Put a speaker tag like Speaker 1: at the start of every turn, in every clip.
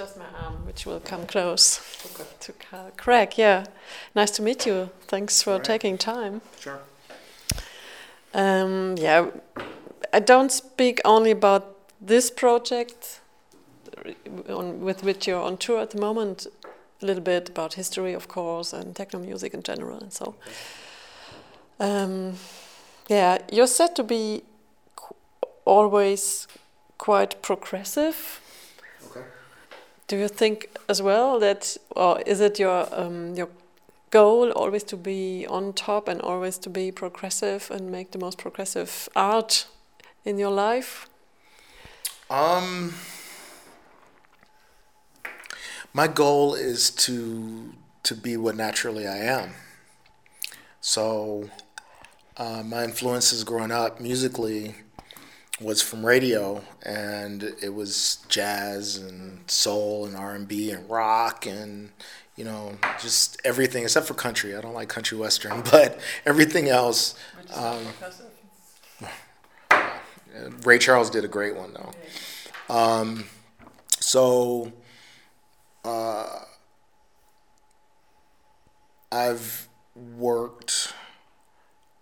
Speaker 1: just my arm, which will come close okay. to Craig. Yeah, nice to meet you. Thanks for right. taking time.
Speaker 2: Sure.
Speaker 1: Um, yeah, I don't speak only about this project on, with which you're on tour at the moment. A little bit about history, of course, and techno music in general, and so. Um, yeah, you're said to be qu always quite progressive. Do you think as well that, or is it your um, your goal always to be on top and always to be progressive and make the most progressive art in your life?
Speaker 2: Um, my goal is to to be what naturally I am. So, uh, my influences growing up musically was from radio, and it was jazz and soul and R and B and rock and you know just everything except for country. I don't like country western, but everything else. Um, Ray Charles did a great one though. Um, so uh, I've worked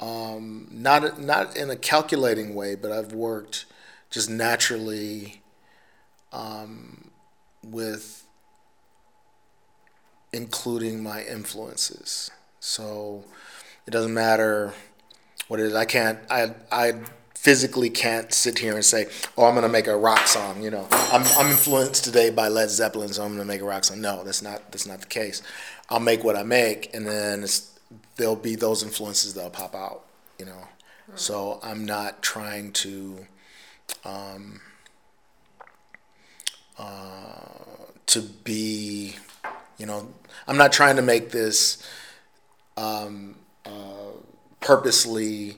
Speaker 2: um, not not in a calculating way, but I've worked just naturally um, with including my influences. So it doesn't matter what it is. I can't. I I physically can't sit here and say, "Oh, I'm gonna make a rock song." You know, I'm I'm influenced today by Led Zeppelin, so I'm gonna make a rock song. No, that's not that's not the case. I'll make what I make, and then it's there'll be those influences that'll pop out, you know. Right. So I'm not trying to um, uh, to be, you know, I'm not trying to make this um, uh, purposely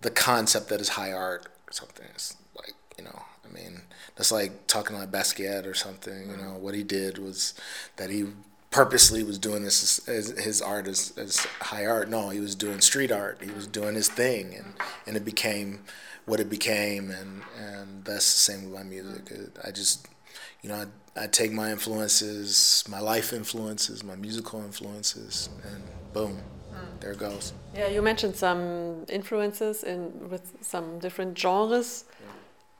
Speaker 2: the concept that is high art or something. It's like, you know, I mean, that's like talking like Basquiat or something. You know, what he did was that he purposely was doing this as, as his art as, as high art. No, he was doing street art. He was doing his thing, and, and it became what it became. And, and that's the same with my music. Uh, I just, you know, I, I take my influences, my life influences, my musical influences, and boom, hmm. there it goes.
Speaker 1: Yeah, you mentioned some influences in with some different genres.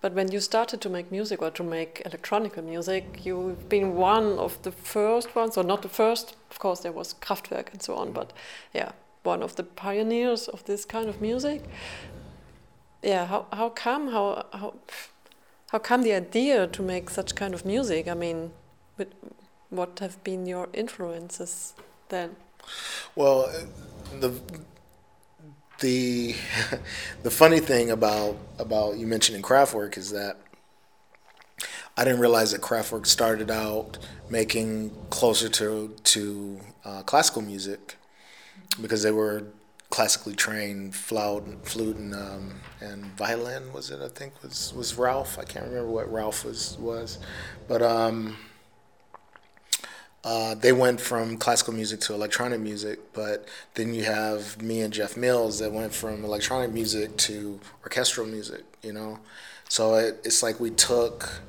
Speaker 1: But when you started to make music or to make electronic music, you've been one of the first ones, or not the first, of course, there was Kraftwerk and so on, but yeah, one of the pioneers of this kind of music. Yeah, how, how come, how, how, how come the idea to make such kind of music? I mean, what have been your influences then?
Speaker 2: Well, the the the funny thing about about you mentioning Kraftwerk is that I didn't realize that Kraftwerk started out making closer to to uh, classical music because they were classically trained flute, flute and um, and violin was it I think was was Ralf? I can't remember what Ralf was was. But um, uh, they went from classical music to electronic music, but then you have me and Jeff Mills that went from electronic music to orchestral music, you know? So it, it's like we took,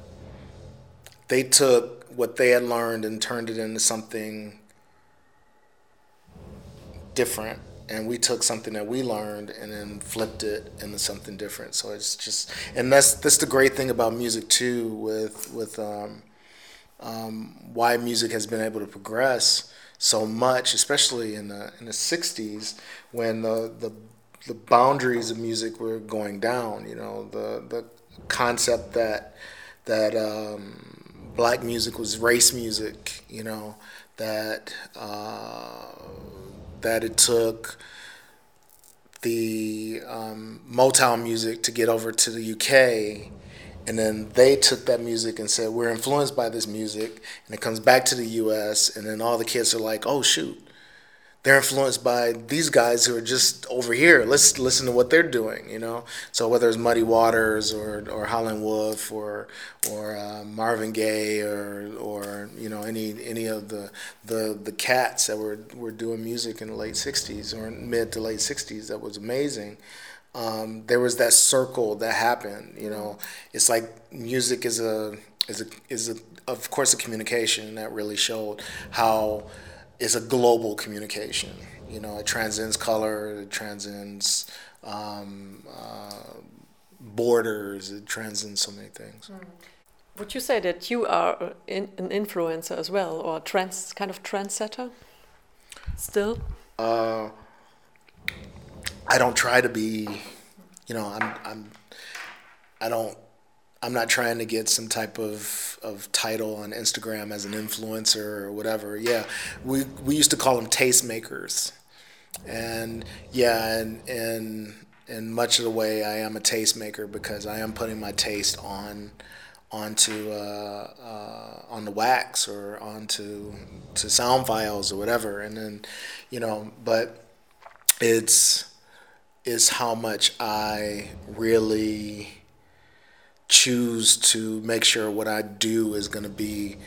Speaker 2: they took what they had learned and turned it into something different. And we took something that we learned and then flipped it into something different. So it's just, and that's that's the great thing about music too. With with um, um, why music has been able to progress so much, especially in the in the '60s when the the the boundaries of music were going down. You know, the the concept that that um, black music was race music. You know, that uh, that it took the um, Motown music to get over to the UK and then they took that music and said we're influenced by this music. And it comes back to the us and then all the kids are like oh shoot. They're influenced by these guys who are just over here. Let's listen to what they're doing you know? So whether it's muddy waters or or howlin' wolf or or uh, marvin gaye or or you know any any of the the the cats that were were doing music in the late 60s or mid to late 60s that was amazing um, there was that circle that happened. You know, it's like music is a is a is a of course, a communication that really showed how it's a global communication. You know, it transcends color, it transcends um, uh, borders, it transcends so many things. Mm.
Speaker 1: Would you say that you are in, an influencer as well, or trans kind of trendsetter? Still.
Speaker 2: Uh, I don't try to be. You know, I'm. I'm. I don't. I'm not trying to get some type of, of title on Instagram as an influencer or whatever. Yeah, we we used to call them tastemakers, and yeah, and and in much of the way, I am a tastemaker because I am putting my taste on onto uh, uh, on the wax or onto to sound files or whatever, and then you know, but it's is how much I really choose to make sure what I do is going to be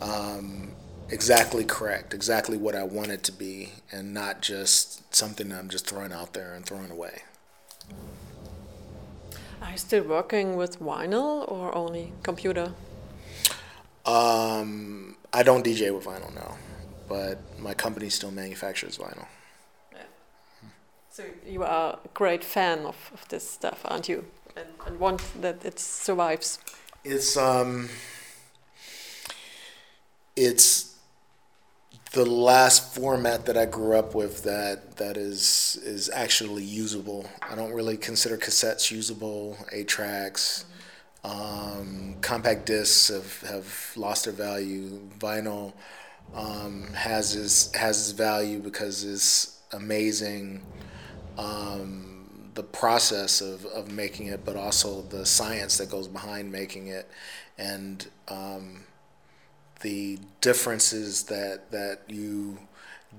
Speaker 2: um, exactly correct, exactly what I want it to be, and not just something that I'm just throwing out there and throwing away.
Speaker 1: Are you still working with vinyl or only computer?
Speaker 2: Um, I don't DJ with vinyl now, but my company still manufactures vinyl.
Speaker 1: So you are a great fan of, of this stuff, aren't you? And, and want that it survives.
Speaker 2: It's um. It's the last format that I grew up with that that is is actually usable. I don't really consider cassettes usable. Eight tracks, um, compact discs have, have lost their value. Vinyl um, has its has its value because it's amazing. Um, the process of, of making it, but also the science that goes behind making it, and um, the differences that that you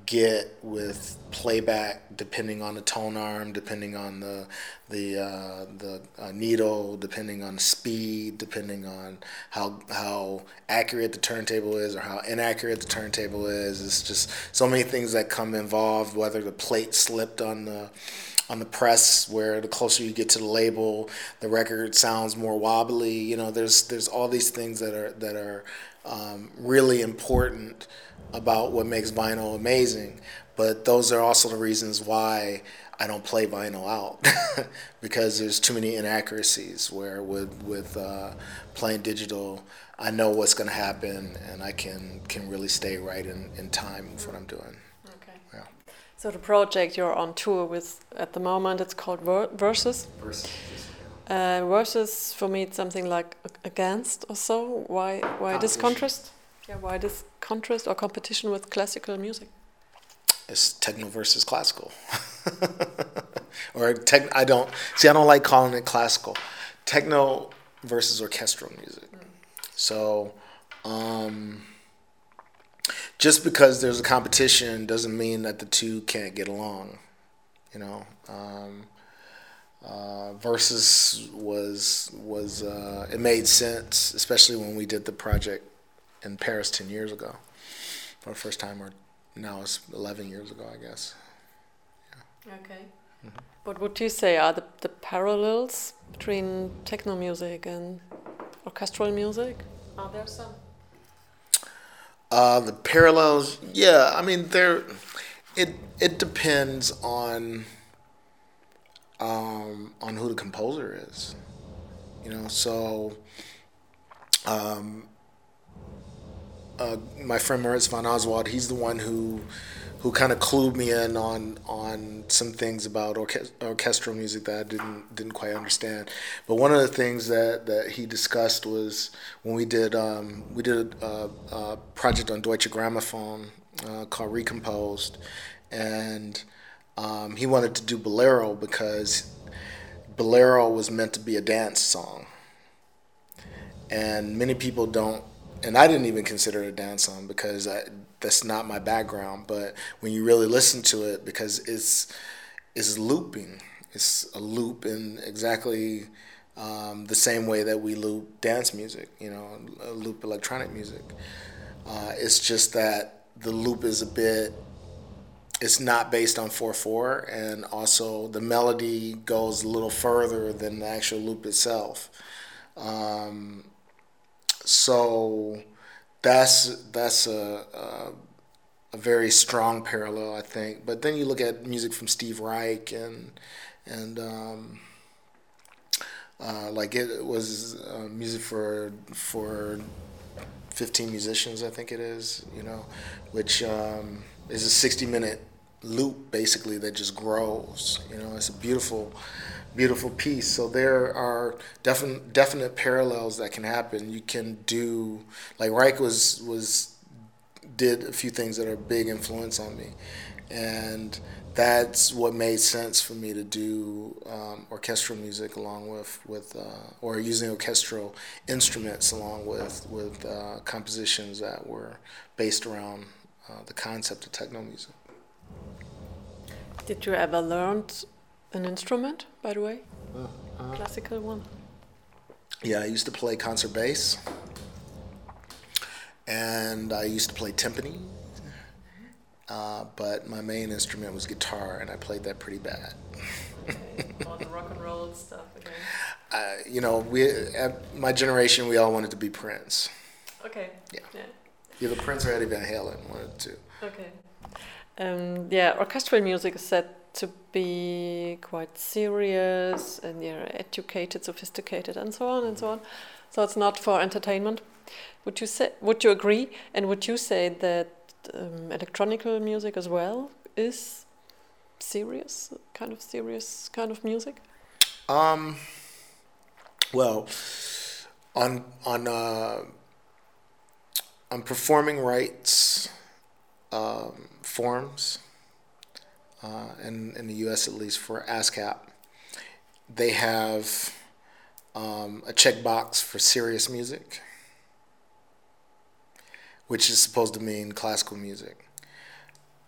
Speaker 2: get with playback depending on the tone arm depending on the the uh, the uh, needle depending on speed depending on how how accurate the turntable is or how inaccurate the turntable is. It's just so many things that come involved whether the plate slipped on the on the press where the closer you get to the label the record sounds more wobbly. You know there's there's all these things that are that are um, really important about what makes vinyl amazing. But those are also the reasons why I don't play vinyl out because there's too many inaccuracies. Where with with uh, playing digital, I know what's going to happen and I can can really stay right in, in time with what I'm doing.
Speaker 1: Okay. Yeah. So the project you're on tour with at the moment, it's called Ver- Versus. Versus. Uh, versus for me, it's something like against or so. Why? Why this contrast? Yeah, why this contrast or competition with classical music?
Speaker 2: It's techno versus classical, or tech. I don't see. I don't like calling it classical. Techno versus orchestral music. Mm. So, um, just because there's a competition doesn't mean that the two can't get along. You know. Um, uh, versus was was uh, it made sense, especially when we did the project in Paris ten years ago, for the first time, or now it's eleven years ago, I guess.
Speaker 1: Yeah. Okay. Mm-hmm. What would you say are the, the parallels between techno music and orchestral music? Are there some?
Speaker 2: Uh, the parallels, yeah. I mean, there. It it depends on um, on who the composer is. You know, so um, uh, my friend Moritz von Oswald, he's the one who who kind of clued me in on on some things about orchestral music that I didn't didn't quite understand. But one of the things that, that he discussed was when we did um, we did a, a, project on Deutsche Grammophon uh, called Recomposed, and um, he wanted to do Bolero because Bolero was meant to be a dance song. And many people don't, and I didn't even consider it a dance song because I, that's not my background. But when you really listen to it, because it's, it's looping, it's a loop in exactly um, the same way that we loop dance music, you know, loop electronic music. Uh, it's just that the loop is a bit it's not based on 4-4 and also the melody goes a little further than the actual loop itself um, so that's that's a, a, a very strong parallel, I think. But then you look at music from Steve Reich and and um, uh, like it was uh, music for for 15 musicians, I think it is. You know, which um, is a 60 minute loop basically that just grows. You know, it's a beautiful beautiful piece. So there are definite definite parallels that can happen. You can do like Reich was was did a few things that are a big influence on me, and that's what made sense for me to do um, orchestral music along with with uh, or using orchestral instruments along with with uh, compositions that were based around uh, the concept of techno music.
Speaker 1: Did you ever learn an instrument, by the way? Uh, Classical one.
Speaker 2: Yeah, I used to play concert bass, and I used to play timpani. Uh, but my main instrument was guitar, and I played that pretty bad.
Speaker 1: All the rock and roll stuff again.
Speaker 2: Uh, you know, we my generation, we all wanted to be Prince.
Speaker 1: Okay.
Speaker 2: Yeah. Yeah. Either Prince or Eddie Van Halen wanted to.
Speaker 1: Okay. Um, yeah, orchestral music is said to be quite serious and yeah, educated, sophisticated, and so on and so on. So it's not for entertainment. Would you say? Would you agree? And would you say that um, electronical music as well is serious, kind of serious kind of music?
Speaker 2: Um. Well, on on uh, on performing rights um, forms uh, in, in the US at least for ASCAP, they have um, a checkbox for serious music, which is supposed to mean classical music.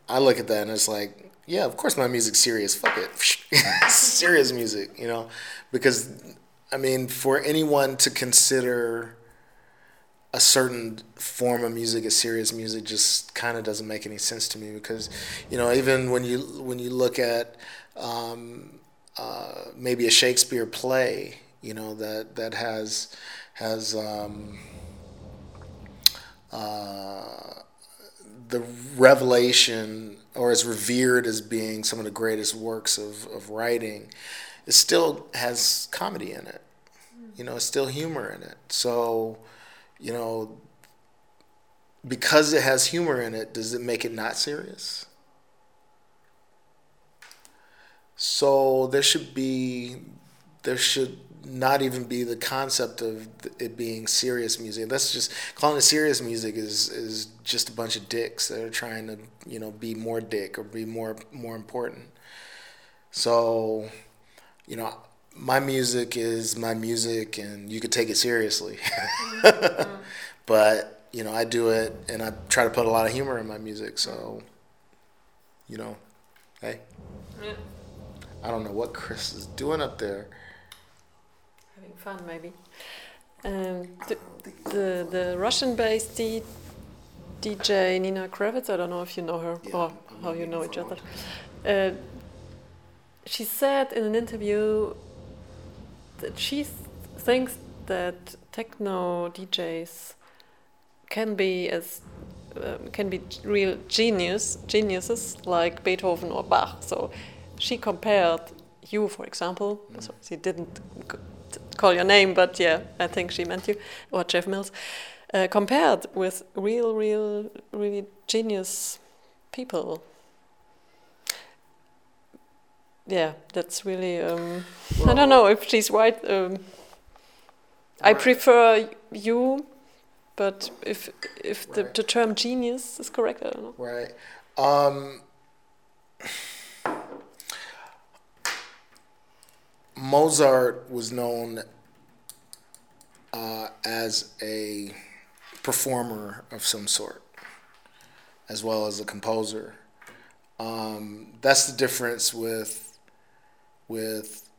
Speaker 2: I look at that and it's like, yeah, of course my music's serious. Fuck it. serious music, you know? Because, I mean, for anyone to consider a certain form of music as serious music just kind of doesn't make any sense to me because you know even when you when you look at um, uh, maybe a Shakespeare play you know that that has has um, uh, the revelation or is revered as being some of the greatest works of, of writing it still has comedy in it. You know it's still humor in it. So you know, because it has humor in it, does it make it not serious? So there should be, there should not even be the concept of it being serious music. That's just calling it serious music is is just a bunch of dicks that are trying to you know be more dick or be more more important. So, you know, my music is my music and you could take it seriously. mm-hmm. but, you know, I do it and I try to put a lot of humor in my music. So, you know, hey. Yeah. I don't know what Chris is doing up there.
Speaker 1: Having fun, maybe. Um, the, the, the Russian based D- DJ Nina Kraviz, I don't know if you know her yeah, or how you know each other. Uh, she said in an interview that she thinks that techno DJs can be as um, can be real genius geniuses like Beethoven or Bach. So she compared you, for example. Mm. So she didn't call your name, but yeah, I think she meant you or Jeff Mills. Uh, compared with real, real, really genius people yeah, that's really. Um, well, I don't know if she's right. Um, I prefer you, but if if the, right. the term genius is correct, I don't know.
Speaker 2: Right. Um, Mozart was known uh, as a performer of some sort, as well as a composer. Um, that's the difference with with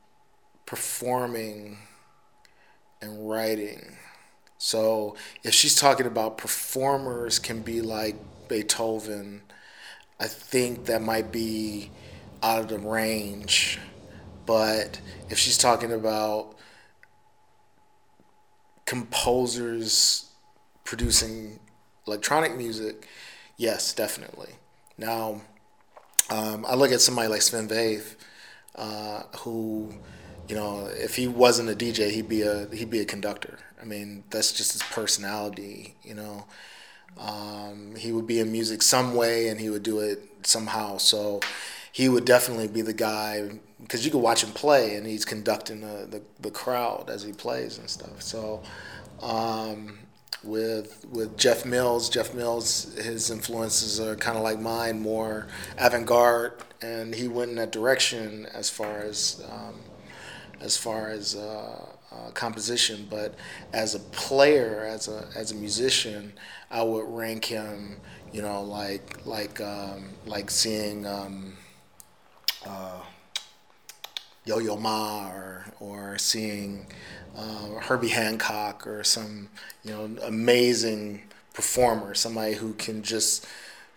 Speaker 2: performing and writing. So if she's talking about performers can be like Beethoven, I think that might be out of the range. But if she's talking about composers producing electronic music, yes, definitely. Now, um, I look at somebody like Sven Väth, uh, who, you know, if he wasn't a DJ, he'd be a he'd be a conductor. I mean, that's just his personality. You know, um, he would be in music some way, and he would do it somehow. So he would definitely be the guy because you could watch him play, and he's conducting the, the, the crowd as he plays and stuff. So. Um, with with Jeff Mills. Jeff Mills, his influences are kind of like mine, more avant-garde, and he went in that direction as far as um, as far as uh, uh, composition. But as a player, as a as a musician, I would rank him, you know, like like um, like seeing. Um, uh, Yo Yo Ma or or seeing uh, Herbie Hancock or some you know amazing performer, somebody who can just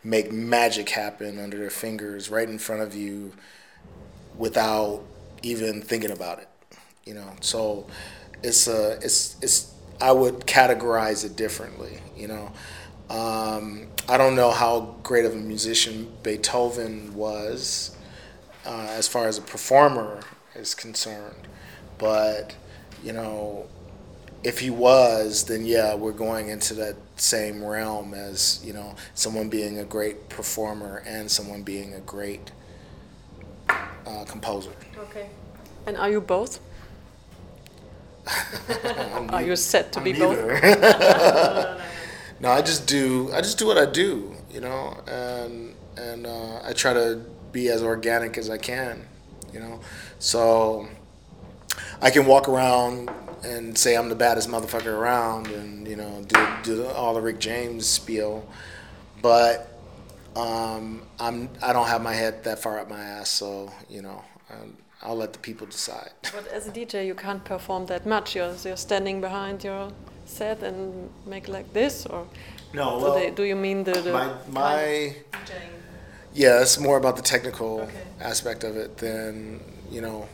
Speaker 2: make magic happen under their fingers right in front of you without even thinking about it. You know, so it's a it's it's I would categorize it differently. You know. Um, I don't know how great of a musician Beethoven was uh, as far as a performer is concerned, but you know, if he was, then yeah, we're going into that same realm as you know someone being a great performer and someone being a great uh, composer.
Speaker 1: Okay. And are you both? are you set to I'm be both?
Speaker 2: no, I just do. I just do what I do, you know, and and uh, I try to be as organic as I can, you know. So I can walk around and say I'm the baddest motherfucker around, and you know, do do all the Rick James spiel, but um, I'm I don't have my head that far up my ass, so you know. Um, I'll let the people decide.
Speaker 1: But as a DJ, you can't perform that much. You're, you're standing behind your set and make like this, or
Speaker 2: no? Well,
Speaker 1: they, do you mean the, the
Speaker 2: my my? Yeah, it's more about the technical okay. aspect of it than you know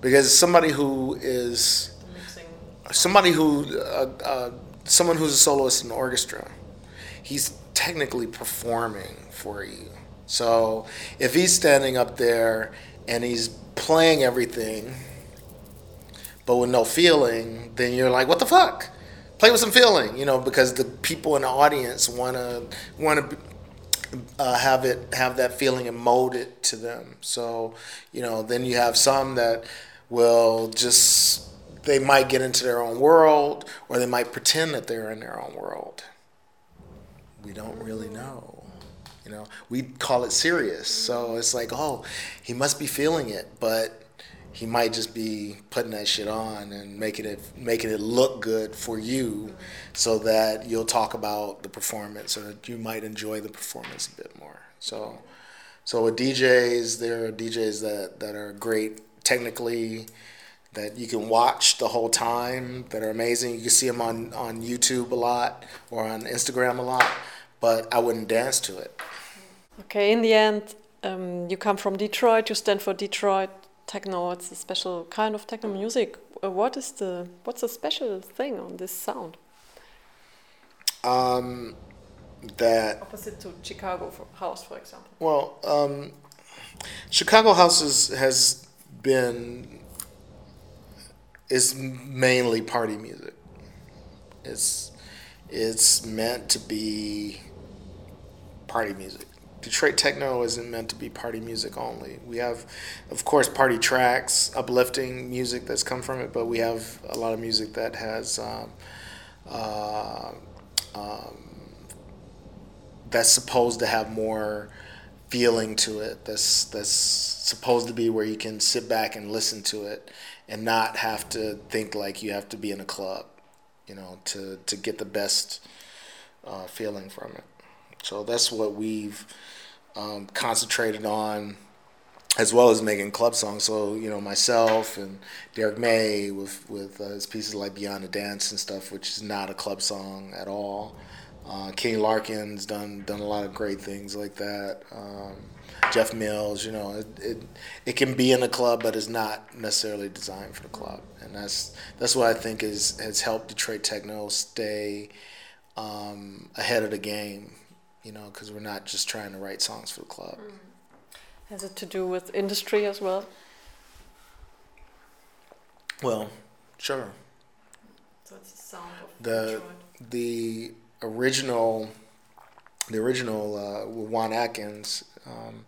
Speaker 2: because somebody who is somebody who uh, uh, someone who's a soloist in an orchestra he's technically performing for you. So if he's standing up there and he's playing everything but with no feeling then you're like what the fuck? Play with some feeling you know because the people in the audience want to want to uh, have it have that feeling and mold it to them. So you know then you have some that will just they might get into their own world or they might pretend that they're in their own world. We don't really know. You know, we call it serious. So it's like, oh, he must be feeling it, but he might just be putting that shit on and making it making it look good for you so that you'll talk about the performance or that you might enjoy the performance a bit more. So so with DJs, there are DJs that, that are great technically that you can watch the whole time that are amazing. You can see them on, on YouTube a lot or on Instagram a lot, but I wouldn't dance to it.
Speaker 1: Okay, in the end, um, you come from Detroit. You stand for Detroit techno. It's a special kind of techno music. Uh, what is the what's the special thing on this sound?
Speaker 2: Um, that
Speaker 1: opposite to Chicago for house, for example.
Speaker 2: Well, um, Chicago house is, has been is mainly party music. It's it's meant to be party music. Detroit techno isn't meant to be party music only. We have, of course, party tracks, uplifting music that's come from it, but we have a lot of music that has um, uh, um, that's supposed to have more feeling to it. That's that's supposed to be where you can sit back and listen to it and not have to think like you have to be in a club, you know, to to get the best uh, feeling from it. So that's what we've um, concentrated on, as well as making club songs. So you know, myself and Derrick May with with uh, his pieces like Beyond the Dance and stuff, which is not a club song at all. Uh, Kenny Larkin's done done a lot of great things like that. Um, Jeff Mills, you know, it, it, it can be in a club, but it's not necessarily designed for the club, and that's that's what I think is has helped Detroit techno stay um, ahead of the game, you know, because we're not just trying to write songs for the club.
Speaker 1: Mm. Has it to do with industry as well?
Speaker 2: Well, sure.
Speaker 1: So it's the sound of
Speaker 2: The
Speaker 1: Detroit.
Speaker 2: the original the original uh, Juan Atkins, um,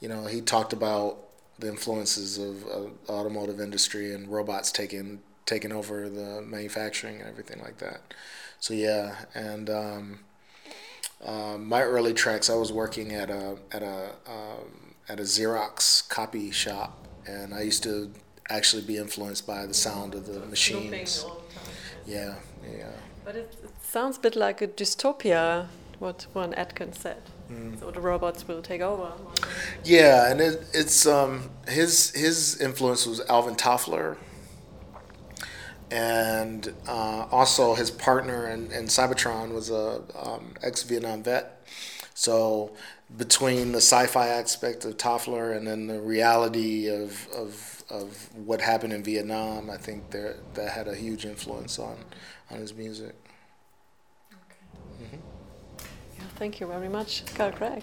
Speaker 2: you know, he talked about the influences of, of automotive industry and robots taking taking over the manufacturing and everything like that. So yeah, and um, uh, my early tracks, I was working at a at a um, at a Xerox copy shop, and I used to actually be influenced by the sound of the machines.
Speaker 1: All the time.
Speaker 2: Yeah, yeah.
Speaker 1: But it, it sounds a bit like a dystopia, what Juan Atkins said.
Speaker 2: Mm.
Speaker 1: So the robots will take over.
Speaker 2: Yeah, and it, it's um, his his influence was Alvin Toffler, and uh, also his partner in, in Cybotron was a um, ex Vietnam vet. So between the sci-fi aspect of Toffler and then the reality of of, of what happened in Vietnam, I think there that had a huge influence on on his music. Okay. Mm-hmm.
Speaker 1: Yeah, thank you very much, Carl Craig.